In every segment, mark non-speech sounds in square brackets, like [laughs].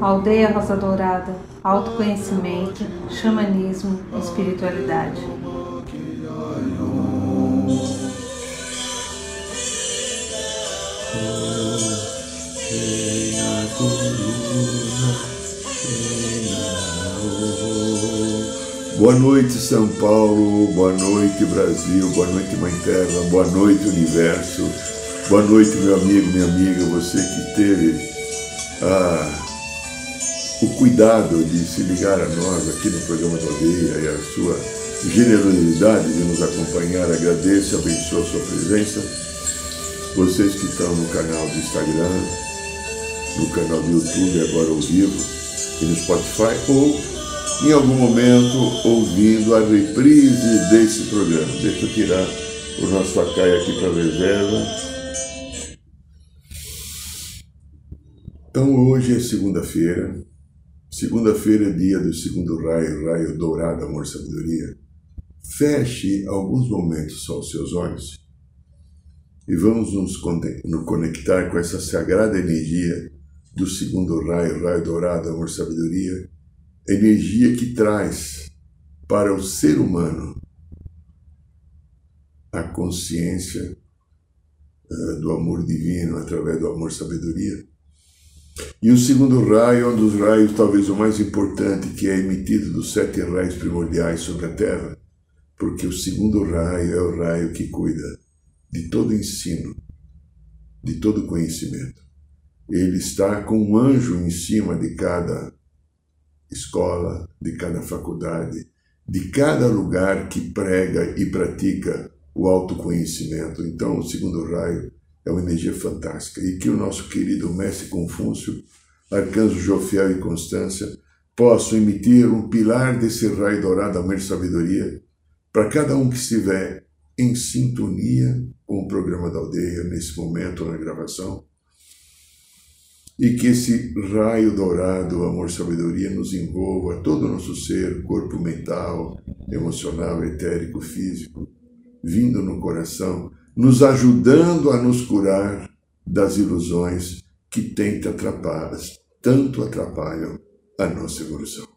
Aldeia Rosa Dourada, autoconhecimento, xamanismo, espiritualidade. Boa noite, São Paulo. Boa noite, Brasil. Boa noite, Mãe Terra. Boa noite, Universo. Boa noite, meu amigo, minha amiga. Você que teve ah, o cuidado de se ligar a nós aqui no programa da Aldeia e a sua generosidade de nos acompanhar. Agradeço abençoo a sua presença. Vocês que estão no canal do Instagram, no canal do YouTube, agora ao vivo, e no Spotify, ou em algum momento ouvindo a reprise desse programa. Deixa eu tirar o nosso acai aqui para reserva. Então hoje é segunda-feira. Segunda-feira é dia do segundo raio, raio dourado, amor, sabedoria. Feche alguns momentos só os seus olhos e vamos nos conectar com essa sagrada energia do segundo raio, raio dourado, amor, sabedoria energia que traz para o ser humano a consciência uh, do amor divino através do amor sabedoria. E o segundo raio um dos raios, talvez o mais importante, que é emitido dos sete raios primordiais sobre a Terra, porque o segundo raio é o raio que cuida de todo ensino, de todo conhecimento. Ele está com um anjo em cima de cada escola, de cada faculdade, de cada lugar que prega e pratica o autoconhecimento. Então, o segundo raio é uma energia fantástica. E que o nosso querido mestre Confúcio, arcanjo Jofiel e Constância possam emitir um pilar desse raio dourado, amor e sabedoria, para cada um que estiver em sintonia com o programa da aldeia nesse momento na gravação. E que esse raio dourado, amor sabedoria, nos envolva todo o nosso ser, corpo mental, emocional, etérico, físico, vindo no coração, nos ajudando a nos curar das ilusões que tenta atrapalhar, tanto atrapalham a nossa evolução.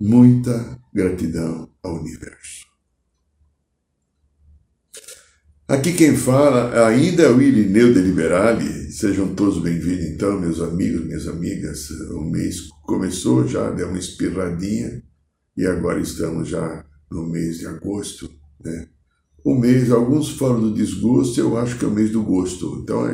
Muita gratidão ao universo. Aqui quem fala ainda é o Irineu de Liberali. Sejam todos bem-vindos, então, meus amigos, minhas amigas. O mês começou já, deu uma espirradinha e agora estamos já no mês de agosto, né? O mês, alguns falam do desgosto, eu acho que é o mês do gosto. Então,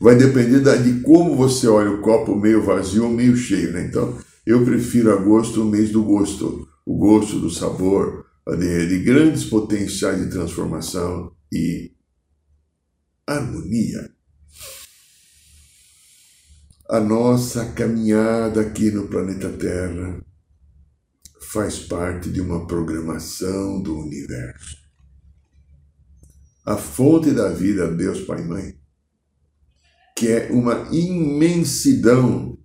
vai depender de como você olha o copo meio vazio ou meio cheio, né? Então, eu prefiro agosto, o mês do gosto. O gosto do sabor, de, de grandes potenciais de transformação e harmonia. A nossa caminhada aqui no planeta Terra faz parte de uma programação do universo. A fonte da vida, Deus Pai e Mãe, que é uma imensidão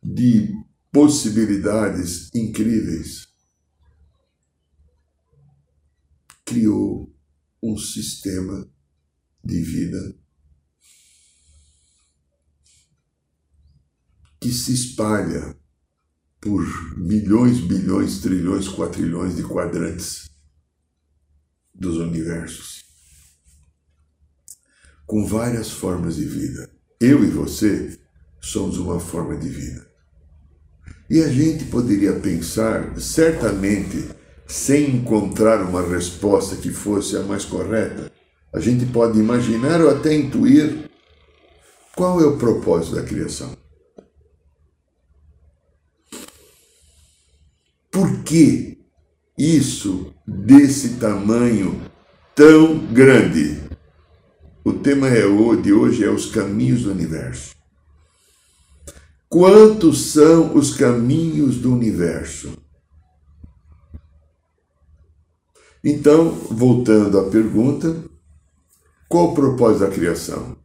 de possibilidades incríveis, criou um sistema de vida que se espalha por milhões, bilhões, trilhões, quatrilhões de quadrantes dos universos, com várias formas de vida. Eu e você somos uma forma de vida. E a gente poderia pensar, certamente, sem encontrar uma resposta que fosse a mais correta, a gente pode imaginar ou até intuir qual é o propósito da criação. Por que isso desse tamanho tão grande? O tema é de hoje é os caminhos do universo. Quantos são os caminhos do universo? Então, voltando à pergunta, qual o propósito da criação?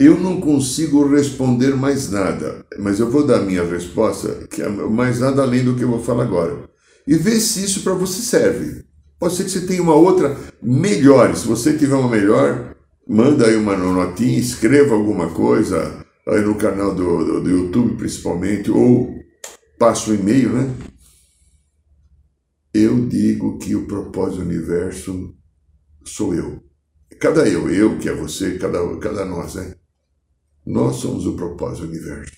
Eu não consigo responder mais nada, mas eu vou dar minha resposta, que é mais nada além do que eu vou falar agora. E ver se isso para você serve. Pode ser que você tenha uma outra melhor. Se você tiver uma melhor, manda aí uma notinha, escreva alguma coisa aí no canal do, do, do YouTube, principalmente, ou passa um e-mail, né? Eu digo que o propósito do universo sou eu. Cada eu, eu que é você, cada, cada nós, né? Nós somos o propósito do universo.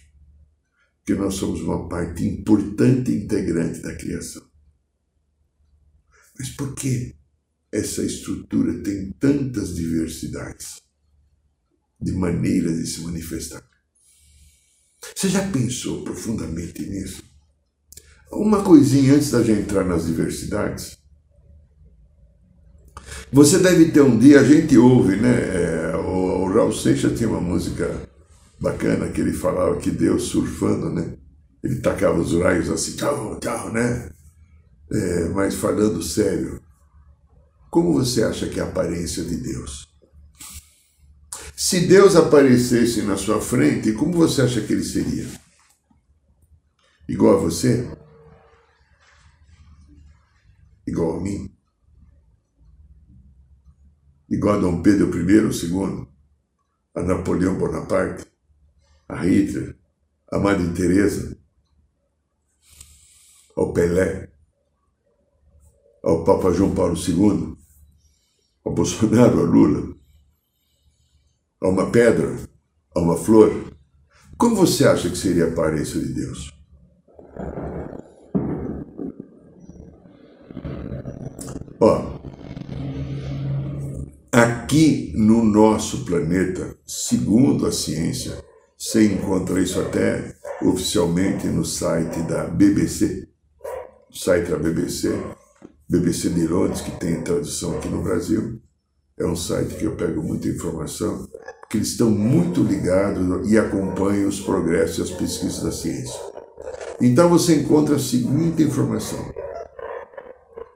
Que nós somos uma parte importante e integrante da criação. Mas por que essa estrutura tem tantas diversidades de maneiras de se manifestar? Você já pensou profundamente nisso? Uma coisinha antes da gente entrar nas diversidades. Você deve ter um dia, a gente ouve, né? É, o, o Raul Seixas tinha uma música bacana que ele falava que Deus surfando, né? Ele tacava os raios assim, tchau, tchau, né? É, mas falando sério, como você acha que é a aparência de Deus? Se Deus aparecesse na sua frente, como você acha que ele seria? Igual a você? Igual a mim? Igual a Dom Pedro I ou II? A Napoleão Bonaparte? A Hitler? A Madre Teresa? Ao Pelé? Ao Papa João Paulo II? Ao Bolsonaro, ao Lula? a uma pedra, a uma flor, como você acha que seria a aparência de Deus? Ó, aqui no nosso planeta, segundo a ciência, você encontra isso até oficialmente no site da BBC, site da BBC, BBC de Londres, que tem tradução aqui no Brasil. É um site que eu pego muita informação que eles estão muito ligados e acompanham os progressos e as pesquisas da ciência. Então você encontra a seguinte informação: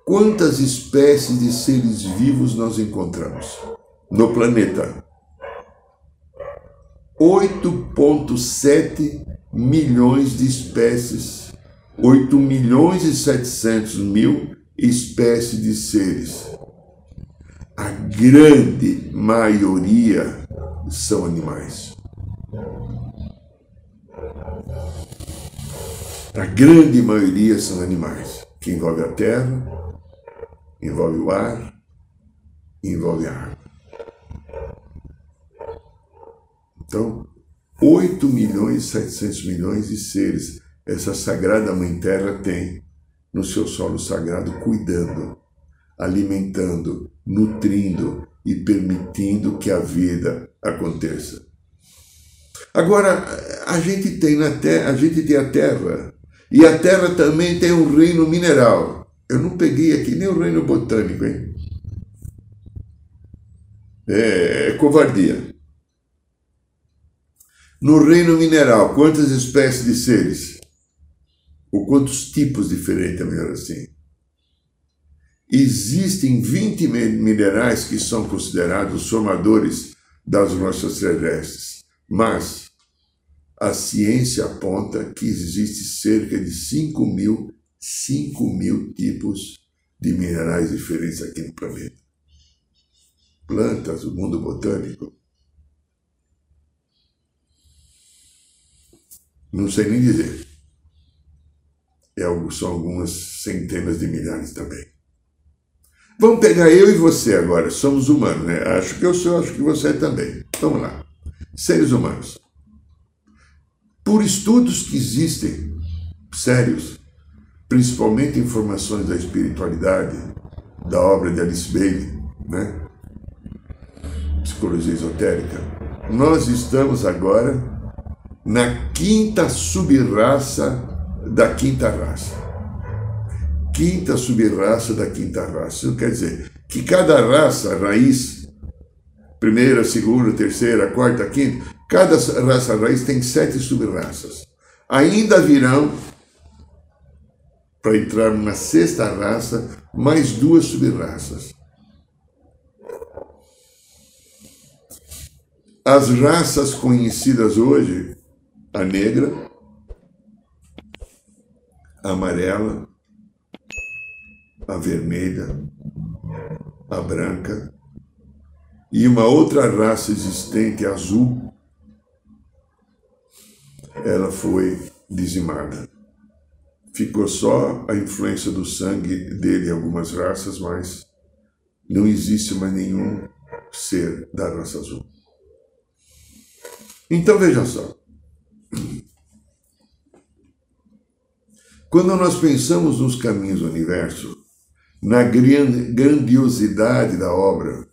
quantas espécies de seres vivos nós encontramos no planeta? 8,7 milhões de espécies, 8 milhões e 700 mil espécies de seres. A grande maioria são animais. A grande maioria são animais, que envolve a terra, envolve o ar, envolve a água. Então, 8 milhões e 700 milhões de seres essa sagrada Mãe Terra tem no seu solo sagrado, cuidando, alimentando, nutrindo e permitindo que a vida aconteça. Agora, a gente tem na terra, a gente tem a terra, e a terra também tem um reino mineral. Eu não peguei aqui nem o reino botânico, hein? É, é covardia. No reino mineral, quantas espécies de seres? Ou quantos tipos diferentes, é melhor assim? Existem 20 minerais que são considerados formadores das rochas terrestres, mas a ciência aponta que existe cerca de 5 mil, 5 mil tipos de minerais diferentes aqui no planeta. Plantas, o mundo botânico. Não sei nem dizer. São algumas centenas de milhares também. Vamos pegar eu e você agora, somos humanos, né? Acho que eu sou, acho que você também. Vamos lá. Seres humanos. Por estudos que existem, sérios, principalmente informações da espiritualidade, da obra de Alice Bailey, né? Psicologia esotérica, nós estamos agora na quinta subraça da quinta raça quinta subraça da quinta raça. Isso quer dizer que cada raça, raiz, primeira, segunda, terceira, quarta, quinta, cada raça raiz tem sete subraças. Ainda virão, para entrar na sexta raça, mais duas subraças. As raças conhecidas hoje, a negra, a amarela, a vermelha, a branca, e uma outra raça existente, azul, ela foi dizimada. Ficou só a influência do sangue dele em algumas raças, mas não existe mais nenhum ser da raça azul. Então veja só. Quando nós pensamos nos caminhos do universo, na grandiosidade da obra,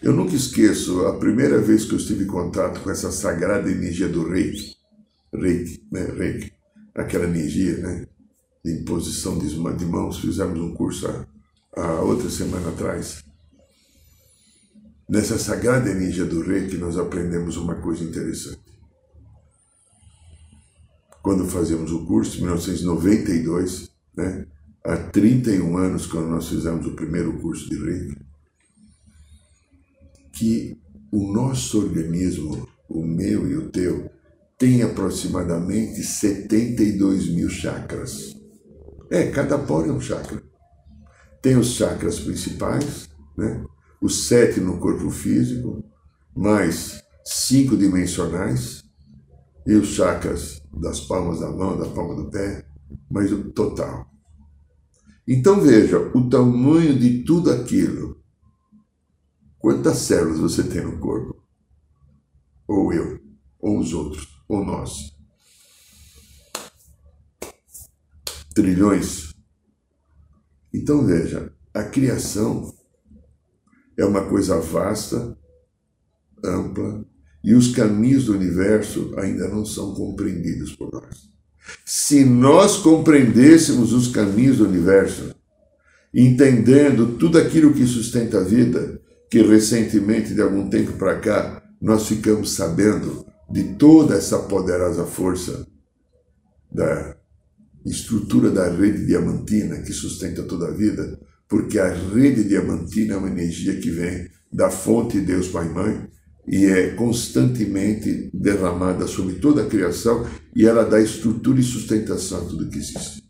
eu nunca esqueço a primeira vez que eu estive em contato com essa sagrada energia do reiki, reiki, né, reiki, aquela energia, né, de imposição de mãos, fizemos um curso há, outra semana atrás. Nessa sagrada energia do reiki nós aprendemos uma coisa interessante. Quando fazíamos o curso, em 1992, né? há 31 anos, quando nós fizemos o primeiro curso de Reiki, que o nosso organismo, o meu e o teu, tem aproximadamente 72 mil chakras. É, cada poro é um chakra. Tem os chakras principais, né? os sete no corpo físico, mais cinco dimensionais, e os chakras das palmas da mão, da palma do pé, mas o total. Então veja o tamanho de tudo aquilo. Quantas células você tem no corpo? Ou eu, ou os outros, ou nós. Trilhões. Então veja, a criação é uma coisa vasta, ampla, e os caminhos do universo ainda não são compreendidos por nós. Se nós compreendêssemos os caminhos do universo, entendendo tudo aquilo que sustenta a vida, que recentemente, de algum tempo para cá, nós ficamos sabendo de toda essa poderosa força da estrutura da rede diamantina que sustenta toda a vida, porque a rede diamantina é uma energia que vem da fonte Deus Pai Mãe, e é constantemente derramada sobre toda a criação e ela dá estrutura e sustentação a tudo que existe.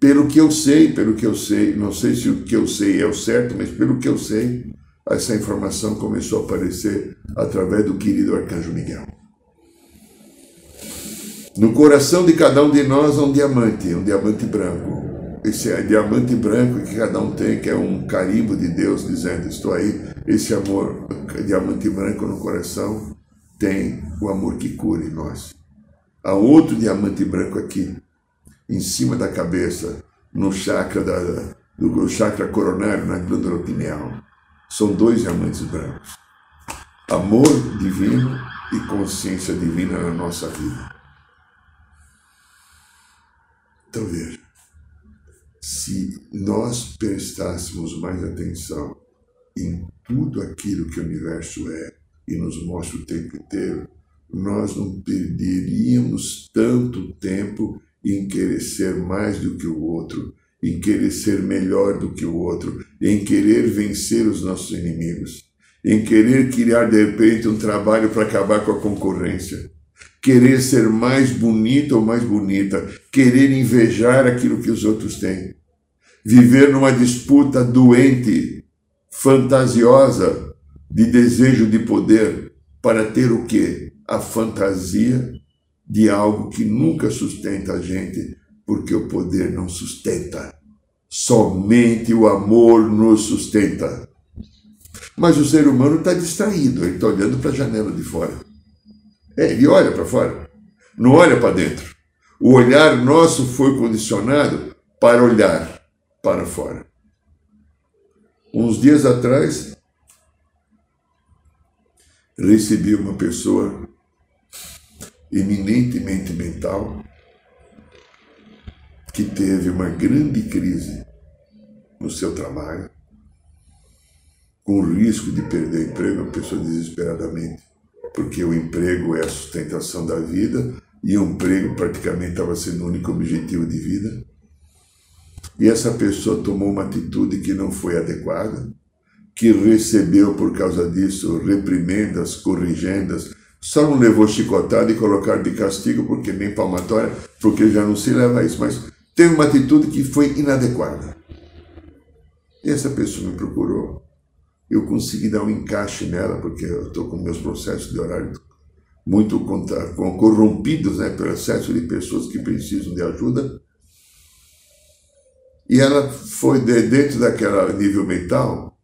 Pelo que eu sei, pelo que eu sei, não sei se o que eu sei é o certo, mas pelo que eu sei, essa informação começou a aparecer através do querido Arcanjo Miguel. No coração de cada um de nós há um diamante, um diamante branco. Esse é diamante branco que cada um tem, que é um carimbo de Deus dizendo: Estou aí. Esse amor diamante branco no coração tem o amor que cura em nós. Há outro diamante branco aqui, em cima da cabeça, no chakra da, do chakra coronário, na glândula pineal. São dois diamantes brancos. Amor divino e consciência divina na nossa vida. Então veja, se nós prestássemos mais atenção em tudo aquilo que o universo é e nos mostra o tempo inteiro, nós não perderíamos tanto tempo em querer ser mais do que o outro, em querer ser melhor do que o outro, em querer vencer os nossos inimigos, em querer criar de repente um trabalho para acabar com a concorrência, querer ser mais bonito ou mais bonita, querer invejar aquilo que os outros têm, viver numa disputa doente fantasiosa de desejo de poder para ter o quê? A fantasia de algo que nunca sustenta a gente, porque o poder não sustenta. Somente o amor nos sustenta. Mas o ser humano está distraído, ele está olhando para a janela de fora. É, ele olha para fora, não olha para dentro. O olhar nosso foi condicionado para olhar para fora. Uns dias atrás, recebi uma pessoa eminentemente mental que teve uma grande crise no seu trabalho, com o risco de perder emprego, a pessoa desesperadamente, porque o emprego é a sustentação da vida e o emprego praticamente estava sendo o único objetivo de vida e essa pessoa tomou uma atitude que não foi adequada, que recebeu por causa disso reprimendas, corrigendas, só não levou chicotada e colocar de castigo porque nem palmatória, porque já não se leva a isso, mas teve uma atitude que foi inadequada. E essa pessoa me procurou. Eu consegui dar um encaixe nela, porque eu estou com meus processos de horário muito corrompidos né, pelo excesso de pessoas que precisam de ajuda. E ela foi dentro daquela nível mental,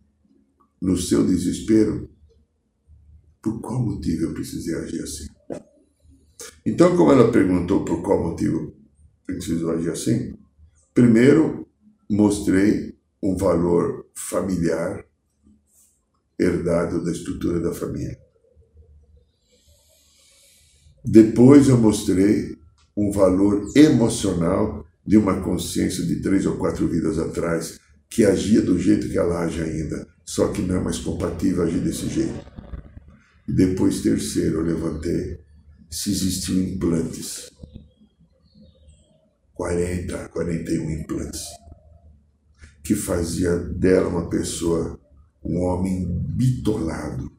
no seu desespero, por qual motivo eu precisei agir assim? Então, como ela perguntou por qual motivo eu preciso agir assim, primeiro mostrei um valor familiar herdado da estrutura da família. Depois eu mostrei um valor emocional de uma consciência de três ou quatro vidas atrás que agia do jeito que ela age ainda, só que não é mais compatível agir desse jeito. E depois, terceiro, eu levantei se existiam implantes. 40, 41 implantes. Que fazia dela uma pessoa, um homem bitolado,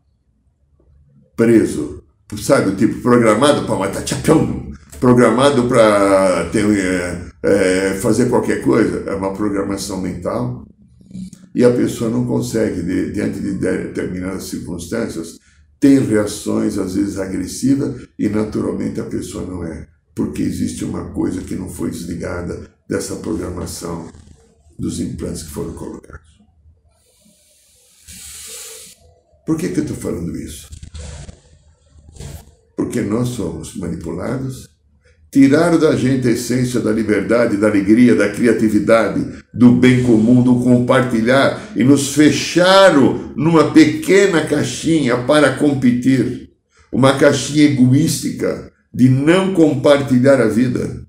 preso, sabe, o tipo programado para matar tchapão, programado para é, é, fazer qualquer coisa, é uma programação mental. E a pessoa não consegue, de, diante de determinadas circunstâncias, tem reações às vezes agressivas e naturalmente a pessoa não é, porque existe uma coisa que não foi desligada dessa programação dos implantes que foram colocados. Por que, que eu estou falando isso? Porque nós somos manipulados tiraram da gente a essência da liberdade, da alegria, da criatividade, do bem comum, do compartilhar e nos fecharam numa pequena caixinha para competir, uma caixinha egoística de não compartilhar a vida,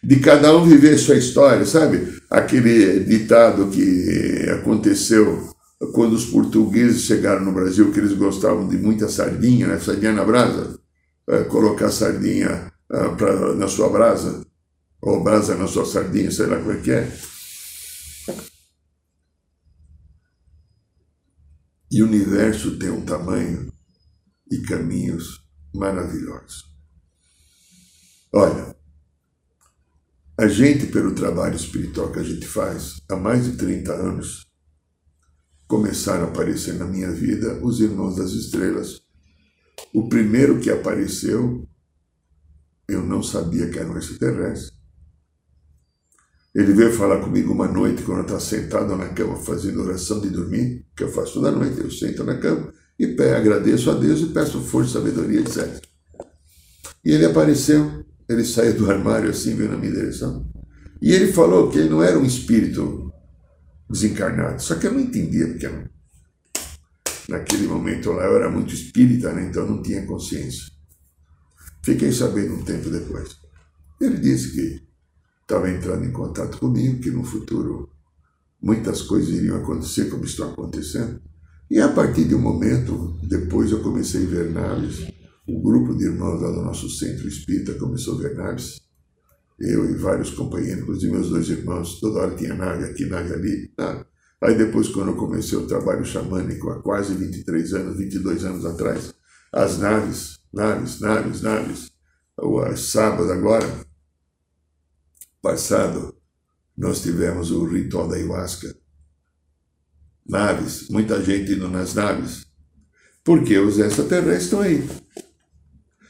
de cada um viver sua história, sabe? Aquele ditado que aconteceu quando os portugueses chegaram no Brasil, que eles gostavam de muita sardinha, né? sardinha na brasa, é, colocar sardinha pra, na sua brasa, ou brasa na sua sardinha, sei lá como é que é. E o universo tem um tamanho e caminhos maravilhosos. Olha, a gente, pelo trabalho espiritual que a gente faz, há mais de 30 anos, começaram a aparecer na minha vida os irmãos das estrelas. O primeiro que apareceu eu não sabia que era um extraterrestre. Ele veio falar comigo uma noite, quando eu estava sentado na cama fazendo oração de dormir, que eu faço toda noite. Eu sento na cama e agradeço a Deus e peço força, sabedoria, etc. E ele apareceu, ele saiu do armário assim, veio na minha direção. E ele falou que ele não era um espírito desencarnado. Só que eu não entendia, porque eu, naquele momento lá eu era muito espírita, né? então eu não tinha consciência. Fiquei sabendo um tempo depois. Ele disse que estava entrando em contato comigo, que no futuro muitas coisas iriam acontecer como estão acontecendo. E a partir de um momento, depois eu comecei a ver naves. O grupo de irmãos lá do nosso centro espírita começou a ver naves. Eu e vários companheiros, inclusive meus dois irmãos, toda hora tinha nave aqui, nave ali. Nada. Aí depois, quando eu comecei o trabalho xamânico, há quase 23 anos, 22 anos atrás, as naves naves, naves, naves. O sábado agora, passado, nós tivemos o ritual da ayahuasca. Naves, muita gente indo nas naves. Porque os extraterrestres estão aí.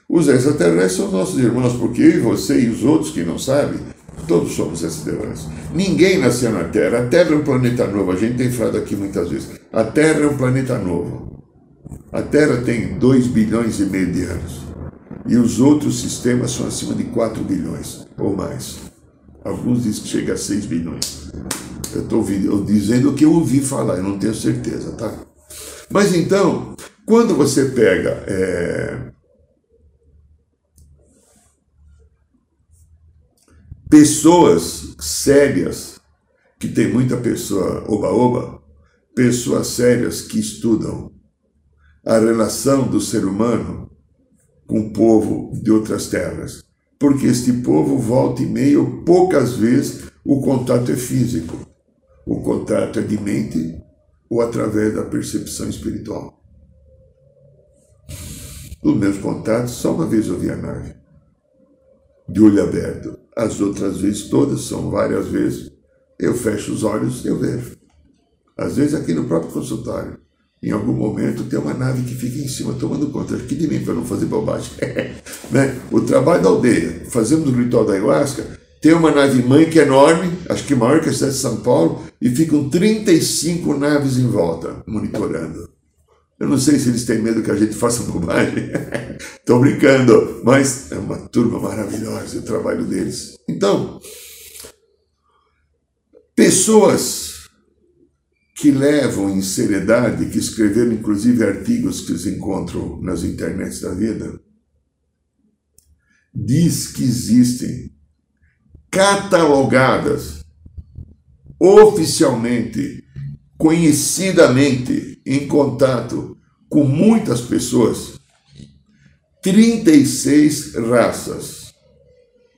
Os extraterrestres são nossos irmãos, porque eu e você e os outros que não sabem, todos somos extraterrestres. Ninguém nasceu na Terra. A Terra é um planeta novo. A gente tem falado aqui muitas vezes. A Terra é um planeta novo. A Terra tem 2 bilhões e meio de anos. E os outros sistemas são acima de 4 bilhões ou mais. Alguns dizem que chega a 6 bilhões. Eu estou dizendo o que eu ouvi falar, eu não tenho certeza, tá? Mas então, quando você pega é, pessoas sérias, que tem muita pessoa oba-oba, pessoas sérias que estudam a relação do ser humano com o povo de outras terras, porque este povo volta e meio, poucas vezes, o contato é físico, o contato é de mente ou através da percepção espiritual. Os meus contatos, só uma vez eu vi a nave. de olho aberto. As outras vezes, todas, são várias vezes, eu fecho os olhos e eu vejo. Às vezes aqui no próprio consultório. Em algum momento tem uma nave que fica em cima tomando conta aqui de mim para não fazer bobagem. [laughs] né? O trabalho da aldeia, fazemos o ritual da ayahuasca, tem uma nave mãe que é enorme, acho que maior que a cidade de São Paulo, e ficam 35 naves em volta, monitorando. Eu não sei se eles têm medo que a gente faça [laughs] bobagem. [laughs] Estou brincando, mas é uma turma maravilhosa o trabalho deles. Então, pessoas que levam em seriedade, que escreveram inclusive artigos que se encontram nas internets da vida, diz que existem catalogadas oficialmente, conhecidamente, em contato com muitas pessoas, 36 raças,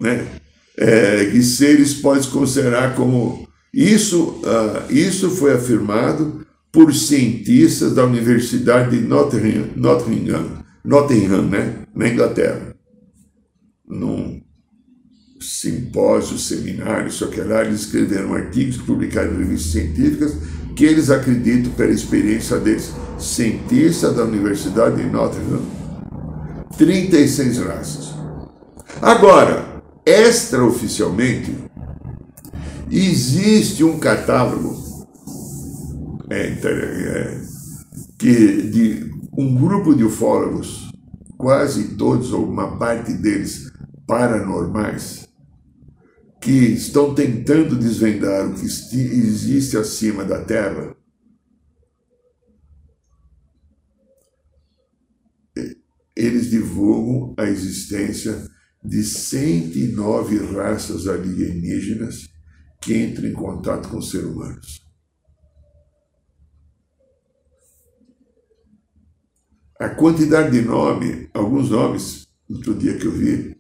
né? É, que seres pode considerar como isso, uh, isso foi afirmado por cientistas da Universidade de Nottingham, Nottingham, Nottingham né? na Inglaterra, num simpósio, seminário, só que lá eles escreveram artigos, publicaram em revistas científicas, que eles acreditam, pela experiência deles, cientistas da Universidade de Nottingham, 36 raças. Agora, extraoficialmente, existe um catálogo é, é, que de um grupo de ufólogos, quase todos ou uma parte deles paranormais, que estão tentando desvendar o que existe acima da Terra, eles divulgam a existência de 109 raças alienígenas que entram em contato com seres humanos. A quantidade de nome, alguns nomes, outro dia que eu vi,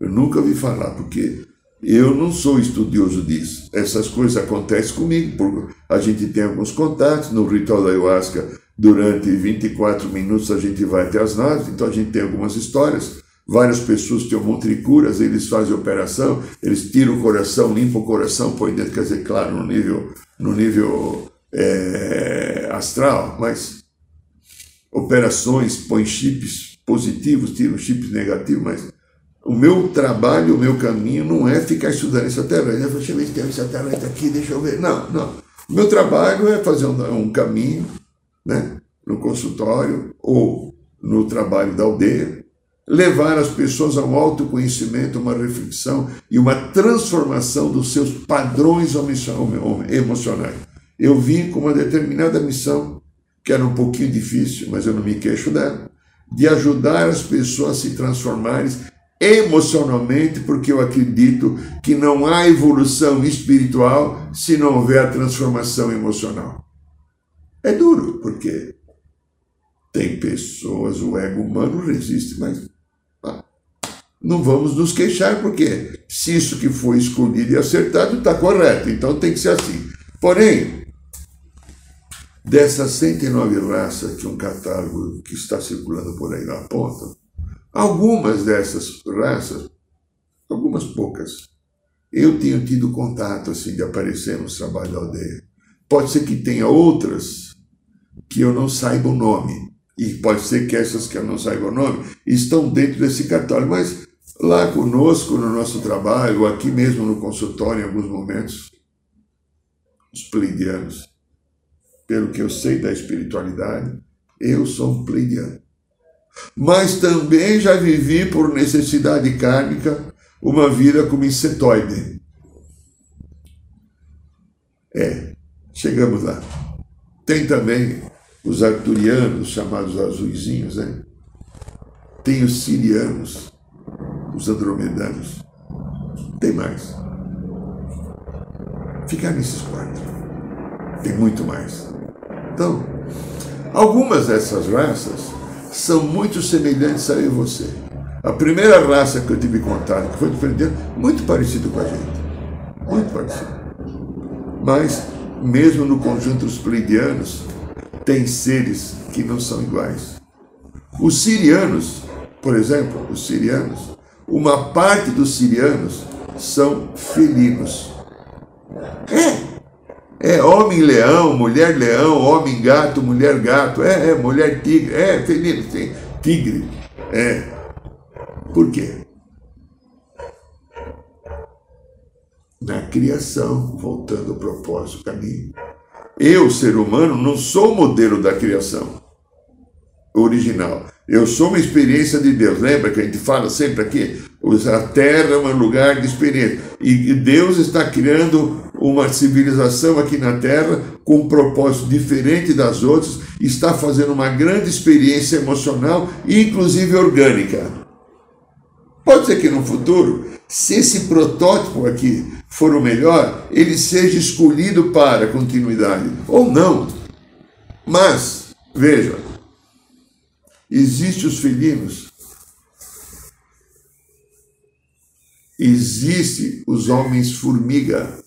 eu nunca ouvi falar, porque eu não sou estudioso disso. Essas coisas acontecem comigo, porque a gente tem alguns contatos no ritual da ayahuasca. Durante 24 minutos a gente vai até as naves, então a gente tem algumas histórias. Várias pessoas têm um monte de curas, eles fazem operação, eles tiram o coração, limpam o coração, põem dentro, quer dizer, claro, no nível, no nível é, astral, mas operações, põem chips positivos, tiram chips negativos, mas o meu trabalho, o meu caminho não é ficar estudando extraterrestre. Eu deixa eu ver se tem um extraterrestre aqui, deixa eu ver. Não, não. O meu trabalho é fazer um, um caminho né, no consultório ou no trabalho da aldeia, levar as pessoas a um autoconhecimento, uma reflexão e uma transformação dos seus padrões emocionais. Eu vim com uma determinada missão, que era um pouquinho difícil, mas eu não me queixo dela, de ajudar as pessoas a se transformarem emocionalmente, porque eu acredito que não há evolução espiritual se não houver a transformação emocional. É duro, porque tem pessoas, o ego humano resiste, mas não vamos nos queixar, porque se isso que foi escolhido e acertado está correto, então tem que ser assim. Porém, dessas 109 raças que um catálogo que está circulando por aí aponta, Algumas dessas raças, algumas poucas, eu tenho tido contato assim de aparecer no trabalho da aldeia. Pode ser que tenha outras que eu não saiba o nome. E pode ser que essas que eu não saiba o nome estão dentro desse catálogo, mas lá conosco, no nosso trabalho, aqui mesmo no consultório, em alguns momentos, os pleidianos, pelo que eu sei da espiritualidade, eu sou um pleidiano mas também já vivi por necessidade kármica uma vida como insetoide. É, chegamos lá. Tem também os arturianos, chamados azuizinhos, né? Tem os sirianos, os andromedanos. Tem mais. Ficar nesses quatro. Tem muito mais. Então, algumas dessas raças são muito semelhantes a eu e você. A primeira raça que eu tive contato, que foi diferente, muito parecido com a gente. Muito parecido. Mas, mesmo no conjunto dos pleidianos, tem seres que não são iguais. Os sirianos, por exemplo, os sirianos, uma parte dos sirianos são felinos. É. É homem-leão, mulher-leão, homem-gato, mulher-gato, é, é mulher-tigre, é felino, sim, tigre. É. Por quê? Na criação, voltando ao propósito, caminho. Eu, ser humano, não sou o modelo da criação original. Eu sou uma experiência de Deus. Lembra que a gente fala sempre aqui? A terra é um lugar de experiência. E Deus está criando uma civilização aqui na Terra com um propósito diferente das outras, está fazendo uma grande experiência emocional, inclusive orgânica. Pode ser que no futuro, se esse protótipo aqui for o melhor, ele seja escolhido para continuidade, ou não. Mas, veja, Existem os felinos. Existem os homens formiga.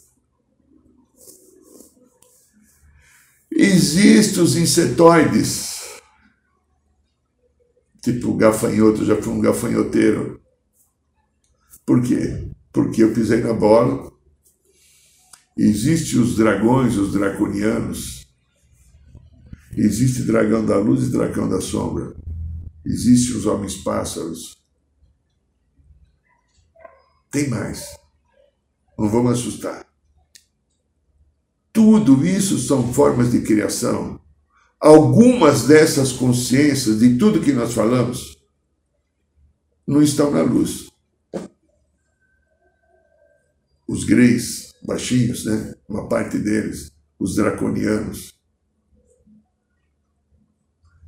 Existem os insetoides. Tipo gafanhoto, já fui um gafanhoteiro. Por quê? Porque eu pisei na bola. Existem os dragões, os draconianos. Existe dragão da luz e dragão da sombra. Existem os homens pássaros. Tem mais. Não vamos assustar. Tudo isso são formas de criação. Algumas dessas consciências, de tudo que nós falamos, não estão na luz. Os greys, baixinhos, né? Uma parte deles, os draconianos,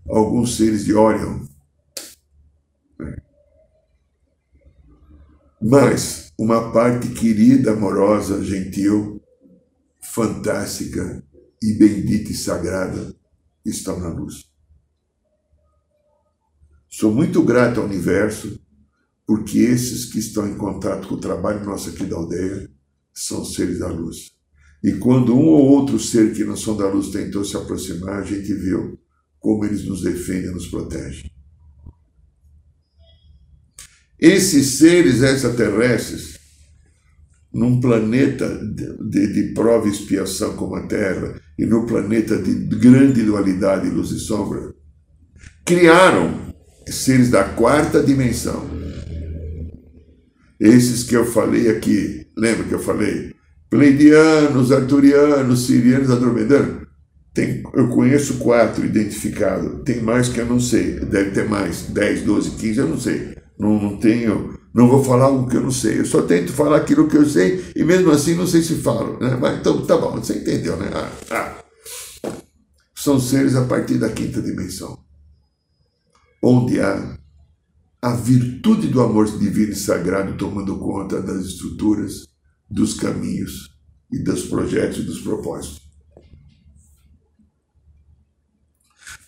alguns seres de Orion, mas uma parte querida, amorosa, gentil, fantástica e bendita e sagrada estão na luz. Sou muito grato ao universo, porque esses que estão em contato com o trabalho nosso aqui da aldeia são seres da luz. E quando um ou outro ser que não são da luz tentou se aproximar, a gente viu como eles nos defendem e nos protegem. Esses seres extraterrestres, num planeta de, de, prova e expiação como a Terra, e no planeta de grande dualidade, luz e sombra, criaram seres da quarta dimensão. Esses que eu falei aqui, lembra que eu falei? Pleidianos, arturianos, sirianos, andromedanos. Tem, eu conheço quatro identificados, tem mais que eu não sei, deve ter mais, 10, 12, 15, eu não sei não, não tenho, não vou falar o que eu não sei. Eu só tento falar aquilo que eu sei e mesmo assim não sei se falo. Né? Mas então tá bom, você entendeu, né? Ah, ah. São seres a partir da quinta dimensão, onde há a virtude do amor divino e sagrado tomando conta das estruturas, dos caminhos e dos projetos e dos propósitos.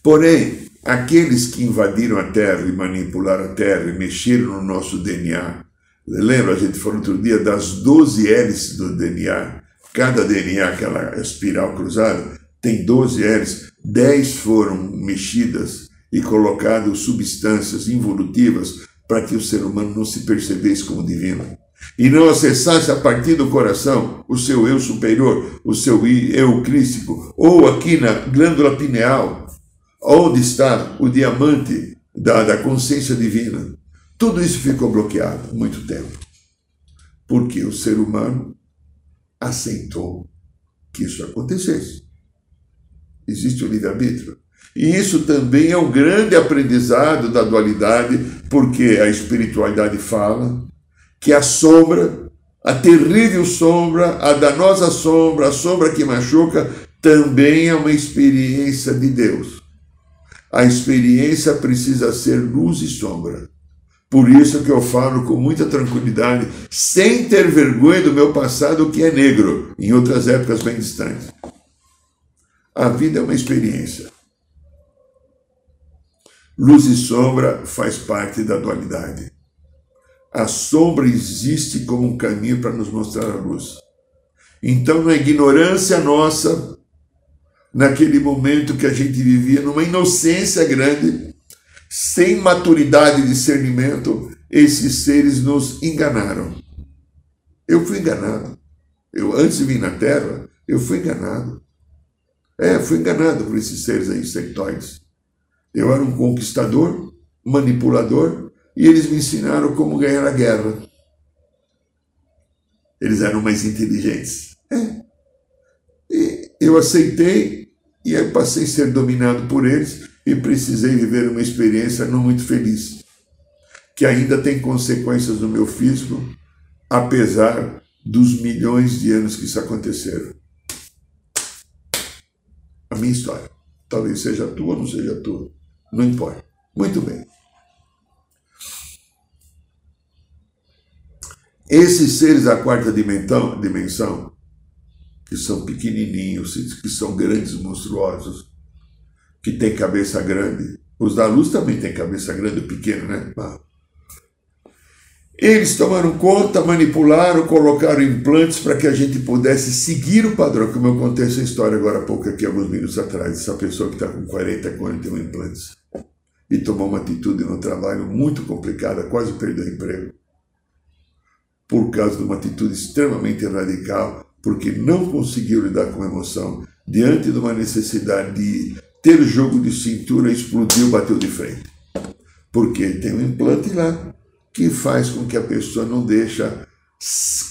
Porém, aqueles que invadiram a Terra e manipularam a Terra e mexeram no nosso DNA. Lembra, a gente falou outro dia das 12 hélices do DNA. Cada DNA, aquela espiral cruzada, tem 12 hélices. 10 foram mexidas e colocadas substâncias involutivas para que o ser humano não se percebesse como divino. E não acessasse a partir do coração o seu eu superior, o seu eu crístico, ou aqui na glândula pineal, Onde está o diamante da, da consciência divina? Tudo isso ficou bloqueado muito tempo. Porque o ser humano aceitou que isso acontecesse. Existe o livre-arbítrio. E isso também é um grande aprendizado da dualidade, porque a espiritualidade fala que a sombra, a terrível sombra, a danosa sombra, a sombra que machuca, também é uma experiência de Deus. A experiência precisa ser luz e sombra. Por isso que eu falo com muita tranquilidade, sem ter vergonha do meu passado que é negro, em outras épocas bem distantes. A vida é uma experiência. Luz e sombra faz parte da dualidade. A sombra existe como um caminho para nos mostrar a luz. Então, na ignorância nossa, naquele momento que a gente vivia numa inocência grande, sem maturidade e discernimento, esses seres nos enganaram. Eu fui enganado. Eu, antes de vir na Terra, eu fui enganado. É, fui enganado por esses seres aí, insectoides. Eu era um conquistador, manipulador, e eles me ensinaram como ganhar a guerra. Eles eram mais inteligentes. É. E eu aceitei e aí passei a ser dominado por eles e precisei viver uma experiência não muito feliz, que ainda tem consequências no meu físico, apesar dos milhões de anos que isso aconteceram. A minha história. Talvez seja tua ou não seja tua. Não importa. Muito bem. Esses seres da quarta dimensão, dimensão, que são pequenininhos, que são grandes, monstruosos, que têm cabeça grande. Os da luz também têm cabeça grande ou pequena, né? Eles tomaram conta, manipularam, colocaram implantes para que a gente pudesse seguir o padrão, como eu contei essa história agora há pouco, aqui, alguns minutos atrás, essa pessoa que está com 40, 41 implantes e tomou uma atitude no trabalho muito complicada, quase perdeu o emprego, por causa de uma atitude extremamente radical, porque não conseguiu lidar com a emoção, diante de uma necessidade de ter jogo de cintura, explodiu, bateu de frente. Porque tem um implante lá que faz com que a pessoa não deixa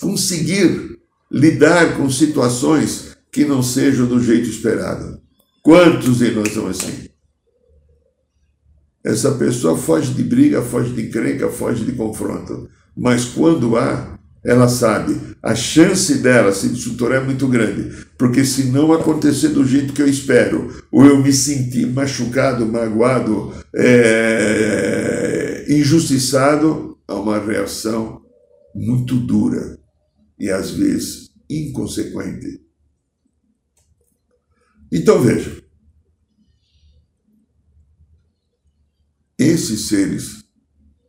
conseguir lidar com situações que não sejam do jeito esperado. Quantos de nós são assim? Essa pessoa foge de briga, foge de encrenca, foge de confronto. Mas quando há, ela sabe, a chance dela se destruturar é muito grande. Porque se não acontecer do jeito que eu espero, ou eu me sentir machucado, magoado, é, injustiçado, a uma reação muito dura e às vezes inconsequente. Então veja, esses seres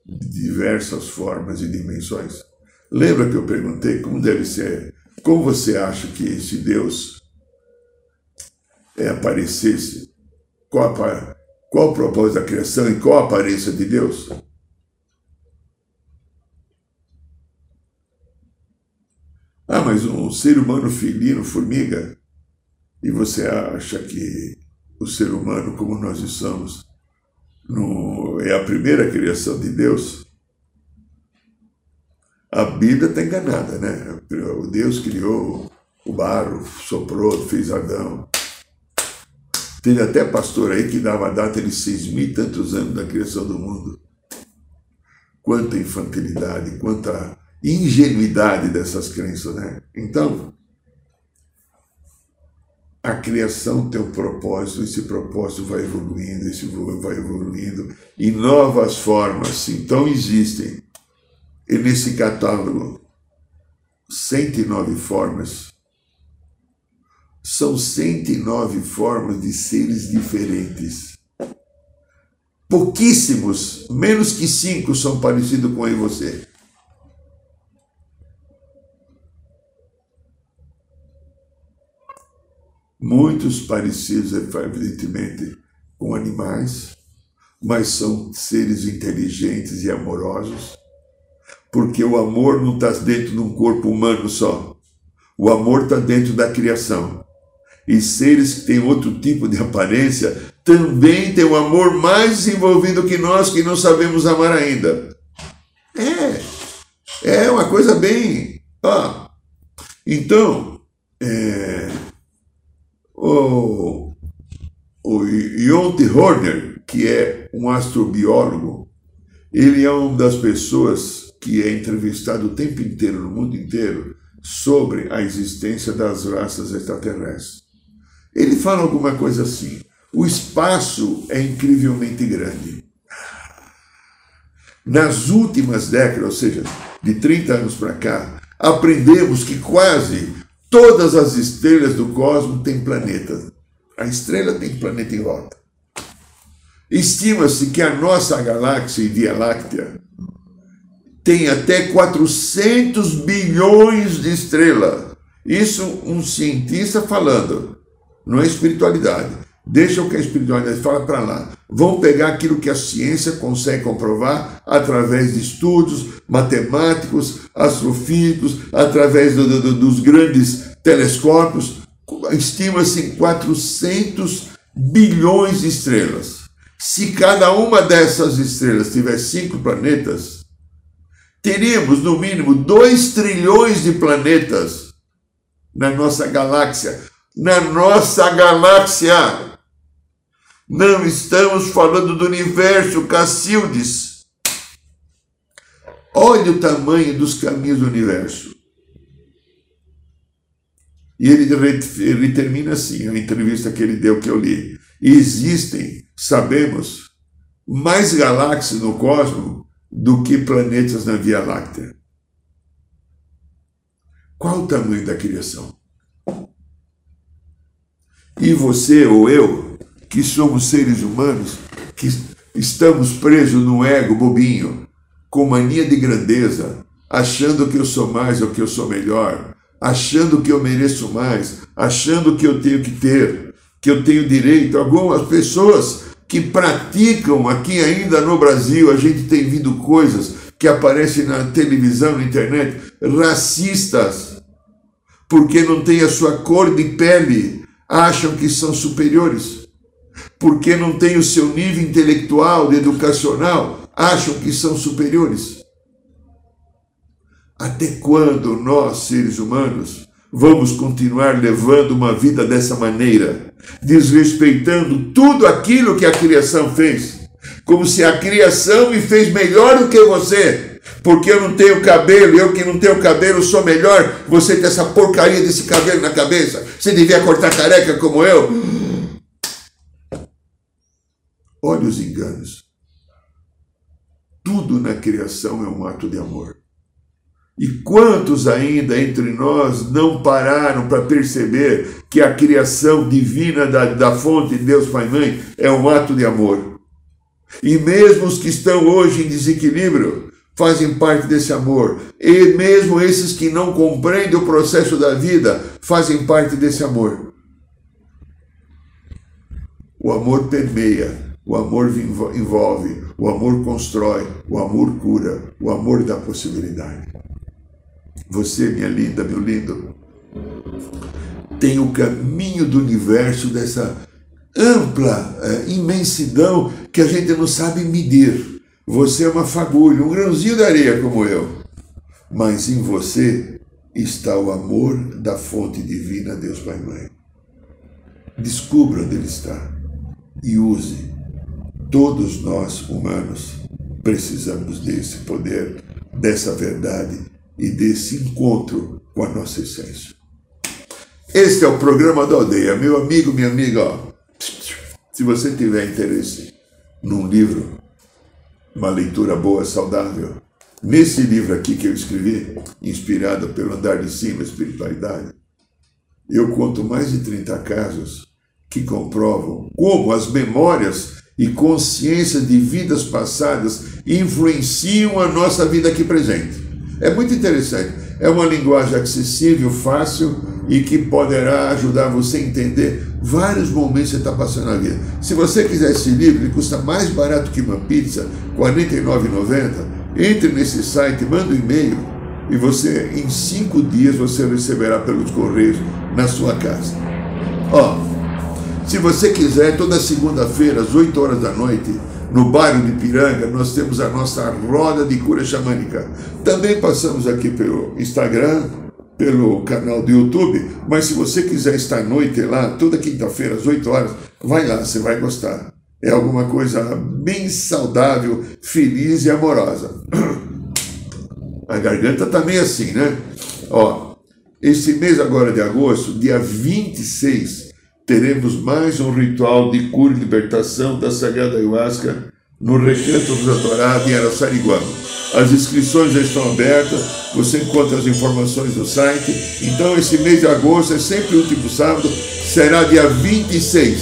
de diversas formas e dimensões. Lembra que eu perguntei como deve ser, como você acha que esse Deus é, aparecesse? Qual, qual o propósito da criação e qual a aparência de Deus? Ah, mas um ser humano felino, formiga, e você acha que o ser humano, como nós somos, não é a primeira criação de Deus? A Bíblia está enganada, né? O Deus criou o barro, soprou, fez Adão. Teve até pastor aí que dava a data de seis mil e tantos anos da criação do mundo. Quanta infantilidade, quanta ingenuidade dessas crenças, né? Então, a criação tem um propósito, esse propósito vai evoluindo, esse vai evoluindo e novas formas, então existem. E nesse catálogo, 109 formas, são 109 formas de seres diferentes. Pouquíssimos, menos que cinco, são parecidos com eu e você. muitos parecidos, evidentemente, com animais, mas são seres inteligentes e amorosos, porque o amor não está dentro de um corpo humano só. O amor está dentro da criação. E seres que têm outro tipo de aparência também têm um amor mais desenvolvido que nós, que não sabemos amar ainda. É, é uma coisa bem. Ó. Então, é, o, o Horner, que é um astrobiólogo, ele é uma das pessoas que é entrevistado o tempo inteiro, no mundo inteiro, sobre a existência das raças extraterrestres. Ele fala alguma coisa assim: o espaço é incrivelmente grande. Nas últimas décadas, ou seja, de 30 anos para cá, aprendemos que quase Todas as estrelas do cosmos têm planetas. A estrela tem planeta em volta. Estima-se que a nossa galáxia Via Láctea tem até 400 bilhões de estrelas. Isso um cientista falando, não é espiritualidade. Deixa o que a espiritualidade fala para lá. Vão pegar aquilo que a ciência consegue comprovar através de estudos matemáticos, astrofísicos, através do, do, dos grandes telescópios. Estima-se em 400 bilhões de estrelas. Se cada uma dessas estrelas tiver cinco planetas, teríamos no mínimo 2 trilhões de planetas na nossa galáxia. Na nossa galáxia! Não estamos falando do universo, Cacildes. Olha o tamanho dos caminhos do universo. E ele, ele termina assim, a entrevista que ele deu, que eu li. Existem, sabemos, mais galáxias no cosmos do que planetas na Via Láctea. Qual o tamanho da criação? E você ou eu que somos seres humanos, que estamos presos no ego bobinho, com mania de grandeza, achando que eu sou mais ou que eu sou melhor, achando que eu mereço mais, achando que eu tenho que ter, que eu tenho direito. Algumas pessoas que praticam aqui ainda no Brasil, a gente tem vindo coisas que aparecem na televisão, na internet, racistas, porque não têm a sua cor de pele, acham que são superiores. Porque não têm o seu nível intelectual, educacional, acham que são superiores. Até quando nós, seres humanos, vamos continuar levando uma vida dessa maneira, desrespeitando tudo aquilo que a criação fez? Como se a criação me fez melhor do que você, porque eu não tenho cabelo, eu que não tenho cabelo sou melhor, você tem essa porcaria desse cabelo na cabeça, você devia cortar careca como eu. Olha os enganos. Tudo na criação é um ato de amor. E quantos ainda entre nós não pararam para perceber que a criação divina da, da fonte de Deus Pai Mãe é um ato de amor? E mesmo os que estão hoje em desequilíbrio fazem parte desse amor. E mesmo esses que não compreendem o processo da vida fazem parte desse amor. O amor permeia o amor envolve, o amor constrói, o amor cura, o amor dá possibilidade. Você, minha linda, meu lindo, tem o caminho do universo dessa ampla é, imensidão que a gente não sabe medir. Você é uma fagulha, um grãozinho de areia como eu. Mas em você está o amor da fonte divina, Deus Pai e Mãe. Descubra onde ele está e use Todos nós, humanos, precisamos desse poder, dessa verdade e desse encontro com a nossa essência. Este é o programa da aldeia. Meu amigo, minha amiga, ó, se você tiver interesse num livro, uma leitura boa, saudável, nesse livro aqui que eu escrevi, inspirado pelo andar de cima, espiritualidade, eu conto mais de 30 casos que comprovam como as memórias e consciência de vidas passadas influenciam a nossa vida aqui presente. É muito interessante. É uma linguagem acessível, fácil e que poderá ajudar você a entender vários momentos que você está passando na vida. Se você quiser esse livro, ele custa mais barato que uma pizza, R$ 49,90. Entre nesse site, manda um e-mail e você, em cinco dias, você receberá pelos correios na sua casa. Ó, se você quiser, toda segunda-feira, às 8 horas da noite, no bairro de Piranga, nós temos a nossa roda de cura xamânica. Também passamos aqui pelo Instagram, pelo canal do YouTube, mas se você quiser estar à noite lá, toda quinta-feira, às 8 horas, vai lá, você vai gostar. É alguma coisa bem saudável, feliz e amorosa. A garganta tá assim, né? Ó, esse mês agora de agosto, dia 26, teremos mais um ritual de cura e libertação da Sagrada Ayahuasca no Recanto do Torá em Araçariguama. As inscrições já estão abertas, você encontra as informações no site. Então, esse mês de agosto, é sempre o último sábado, será dia 26.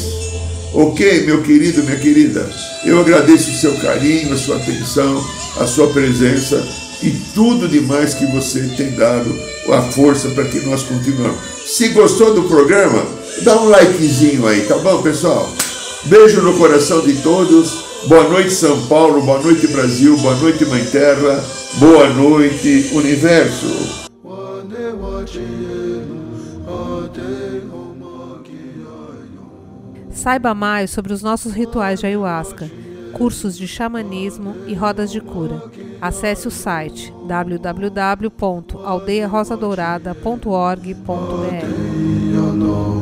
Ok, meu querido, minha querida? Eu agradeço o seu carinho, a sua atenção, a sua presença e tudo demais que você tem dado a força para que nós continuemos. Se gostou do programa, dá um likezinho aí, tá bom, pessoal? Beijo no coração de todos. Boa noite, São Paulo. Boa noite, Brasil. Boa noite, Mãe Terra. Boa noite, Universo. Saiba mais sobre os nossos rituais de ayahuasca, cursos de xamanismo e rodas de cura. Acesse o site www.aldeiarosadourada.org.br.